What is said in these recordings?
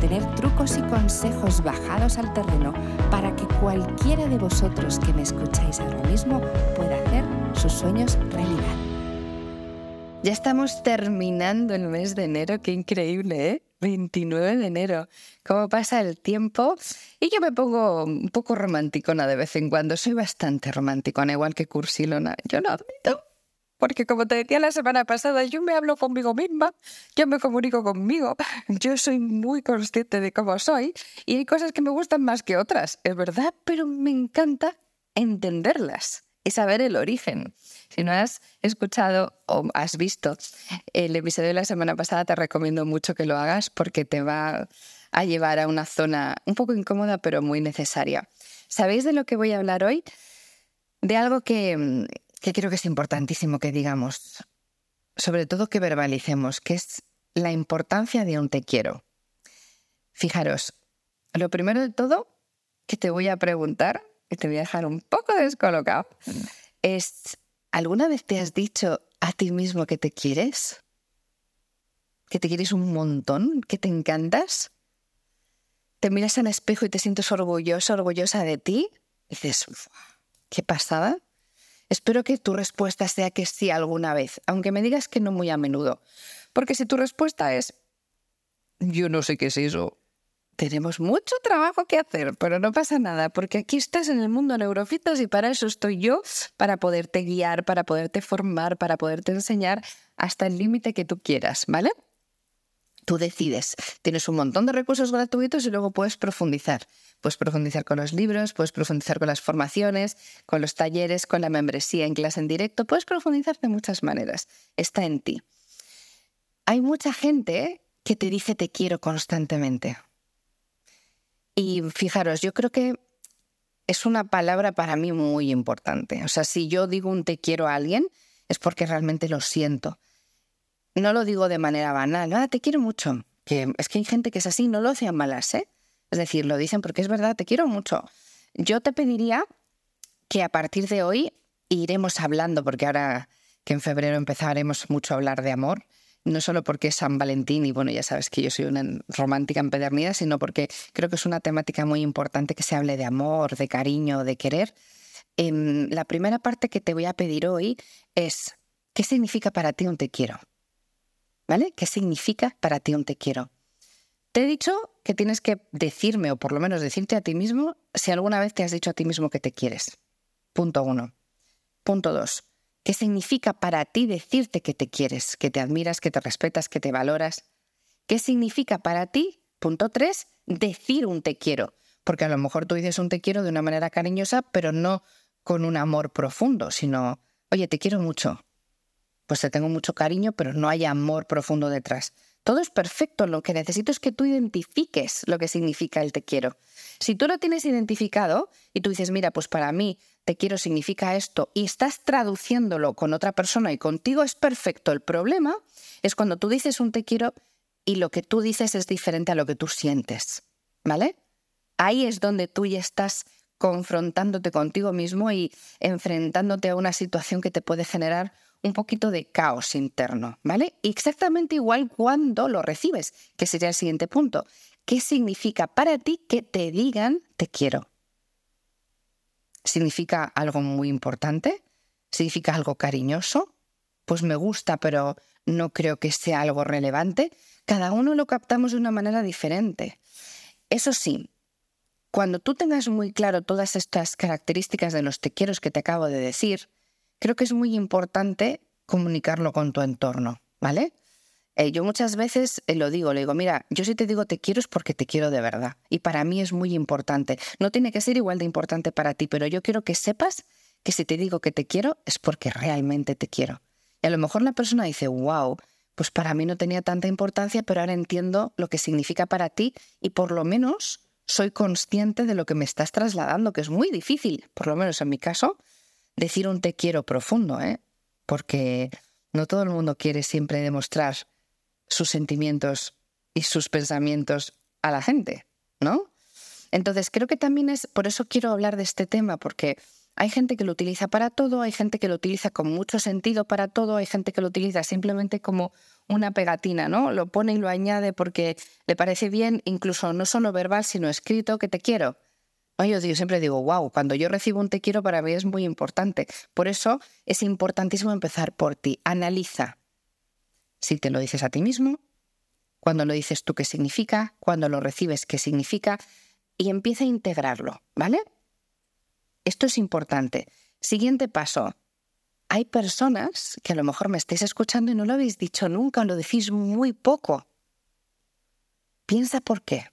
tener trucos y consejos bajados al terreno para que cualquiera de vosotros que me escucháis ahora mismo pueda hacer sus sueños realidad. Ya estamos terminando el mes de enero, qué increíble, ¿eh? 29 de enero. ¿Cómo pasa el tiempo? Y yo me pongo un poco romanticona de vez en cuando. Soy bastante romanticona, igual que Cursilona. Yo lo admito. Porque como te decía la semana pasada, yo me hablo conmigo misma, yo me comunico conmigo, yo soy muy consciente de cómo soy y hay cosas que me gustan más que otras, es verdad, pero me encanta entenderlas y saber el origen. Si no has escuchado o has visto el episodio de la semana pasada, te recomiendo mucho que lo hagas porque te va a llevar a una zona un poco incómoda pero muy necesaria. ¿Sabéis de lo que voy a hablar hoy? De algo que, que creo que es importantísimo que digamos, sobre todo que verbalicemos, que es la importancia de un te quiero. Fijaros, lo primero de todo que te voy a preguntar, y te voy a dejar un poco descolocado, es, ¿alguna vez te has dicho a ti mismo que te quieres? ¿Que te quieres un montón? ¿Que te encantas? ¿Te miras al espejo y te sientes orgulloso, orgullosa de ti? Dices, ¿qué pasada? Espero que tu respuesta sea que sí alguna vez, aunque me digas que no muy a menudo. Porque si tu respuesta es, yo no sé qué es eso, tenemos mucho trabajo que hacer, pero no pasa nada, porque aquí estás en el mundo neurofitas y para eso estoy yo, para poderte guiar, para poderte formar, para poderte enseñar hasta el límite que tú quieras, ¿vale? Tú decides. Tienes un montón de recursos gratuitos y luego puedes profundizar. Puedes profundizar con los libros, puedes profundizar con las formaciones, con los talleres, con la membresía en clase en directo. Puedes profundizar de muchas maneras. Está en ti. Hay mucha gente que te dice te quiero constantemente. Y fijaros, yo creo que es una palabra para mí muy importante. O sea, si yo digo un te quiero a alguien, es porque realmente lo siento no lo digo de manera banal, ah, te quiero mucho. Que es que hay gente que es así, no lo hacen malas, ¿eh? Es decir, lo dicen porque es verdad, te quiero mucho. Yo te pediría que a partir de hoy iremos hablando, porque ahora que en febrero empezaremos mucho a hablar de amor, no solo porque es San Valentín y bueno, ya sabes que yo soy una romántica empedernida, sino porque creo que es una temática muy importante que se hable de amor, de cariño, de querer. Em, la primera parte que te voy a pedir hoy es, ¿qué significa para ti un te quiero? ¿Vale? ¿Qué significa para ti un te quiero? Te he dicho que tienes que decirme, o por lo menos decirte a ti mismo, si alguna vez te has dicho a ti mismo que te quieres. Punto uno. Punto dos. ¿Qué significa para ti decirte que te quieres, que te admiras, que te respetas, que te valoras? ¿Qué significa para ti? Punto tres. Decir un te quiero. Porque a lo mejor tú dices un te quiero de una manera cariñosa, pero no con un amor profundo, sino, oye, te quiero mucho pues te tengo mucho cariño, pero no hay amor profundo detrás. Todo es perfecto, lo que necesito es que tú identifiques lo que significa el te quiero. Si tú lo tienes identificado y tú dices, mira, pues para mí te quiero significa esto y estás traduciéndolo con otra persona y contigo es perfecto, el problema es cuando tú dices un te quiero y lo que tú dices es diferente a lo que tú sientes, ¿vale? Ahí es donde tú ya estás confrontándote contigo mismo y enfrentándote a una situación que te puede generar un poquito de caos interno, ¿vale? Exactamente igual cuando lo recibes, que sería el siguiente punto. ¿Qué significa para ti que te digan te quiero? ¿Significa algo muy importante? ¿Significa algo cariñoso? Pues me gusta, pero no creo que sea algo relevante. Cada uno lo captamos de una manera diferente. Eso sí, cuando tú tengas muy claro todas estas características de los te quiero que te acabo de decir, creo que es muy importante comunicarlo con tu entorno, ¿vale? Eh, yo muchas veces eh, lo digo, le digo, mira, yo si te digo te quiero es porque te quiero de verdad. Y para mí es muy importante. No tiene que ser igual de importante para ti, pero yo quiero que sepas que si te digo que te quiero es porque realmente te quiero. Y a lo mejor la persona dice, wow, pues para mí no tenía tanta importancia, pero ahora entiendo lo que significa para ti y por lo menos soy consciente de lo que me estás trasladando, que es muy difícil, por lo menos en mi caso, decir un te quiero profundo, ¿eh? porque no todo el mundo quiere siempre demostrar sus sentimientos y sus pensamientos a la gente, ¿no? Entonces creo que también es, por eso quiero hablar de este tema, porque hay gente que lo utiliza para todo, hay gente que lo utiliza con mucho sentido para todo, hay gente que lo utiliza simplemente como una pegatina, ¿no? Lo pone y lo añade porque le parece bien, incluso no solo verbal, sino escrito, que te quiero. Yo, siempre digo, wow, cuando yo recibo un te quiero para mí es muy importante. Por eso es importantísimo empezar por ti. Analiza si te lo dices a ti mismo, cuando lo dices tú qué significa, cuando lo recibes qué significa, y empieza a integrarlo, ¿vale? Esto es importante. Siguiente paso. Hay personas que a lo mejor me estáis escuchando y no lo habéis dicho nunca, lo decís muy poco. Piensa por qué.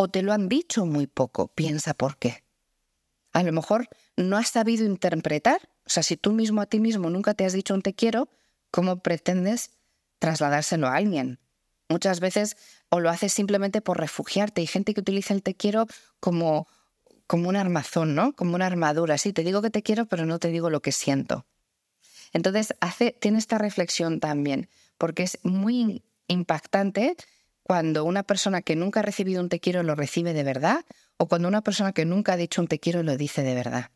O te lo han dicho muy poco, piensa por qué. A lo mejor no has sabido interpretar, o sea, si tú mismo a ti mismo nunca te has dicho un te quiero, ¿cómo pretendes trasladárselo a alguien? Muchas veces o lo haces simplemente por refugiarte. Hay gente que utiliza el te quiero como como un armazón, ¿no? Como una armadura. Sí, te digo que te quiero, pero no te digo lo que siento. Entonces, hace, tiene esta reflexión también, porque es muy impactante cuando una persona que nunca ha recibido un te quiero lo recibe de verdad o cuando una persona que nunca ha dicho un te quiero lo dice de verdad.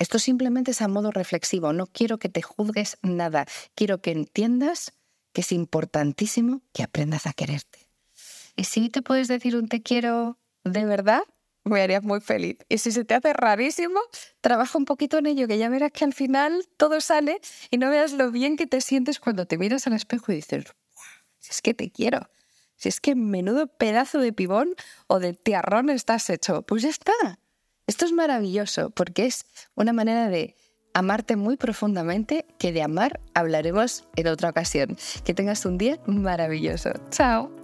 Esto simplemente es a modo reflexivo. No quiero que te juzgues nada. Quiero que entiendas que es importantísimo que aprendas a quererte. Y si te puedes decir un te quiero de verdad, me harías muy feliz. Y si se te hace rarísimo, trabaja un poquito en ello, que ya verás que al final todo sale y no veas lo bien que te sientes cuando te miras al espejo y dices, es que te quiero, si es que menudo pedazo de pibón o de tiarrón estás hecho, pues ya está. Esto es maravilloso porque es una manera de amarte muy profundamente que de amar hablaremos en otra ocasión. Que tengas un día maravilloso. Chao.